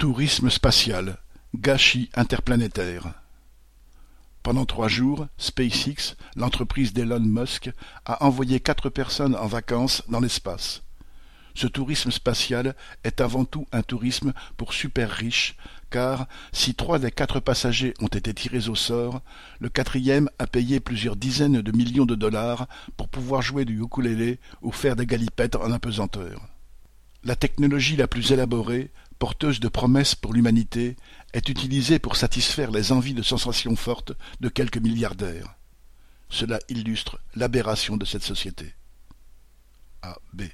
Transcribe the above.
Tourisme spatial, gâchis interplanétaire. Pendant trois jours, SpaceX, l'entreprise d'Elon Musk, a envoyé quatre personnes en vacances dans l'espace. Ce tourisme spatial est avant tout un tourisme pour super riches, car si trois des quatre passagers ont été tirés au sort, le quatrième a payé plusieurs dizaines de millions de dollars pour pouvoir jouer du ukulélé ou faire des galipettes en apesanteur. La technologie la plus élaborée, porteuse de promesses pour l'humanité, est utilisée pour satisfaire les envies de sensations fortes de quelques milliardaires. Cela illustre l'aberration de cette société. A. B.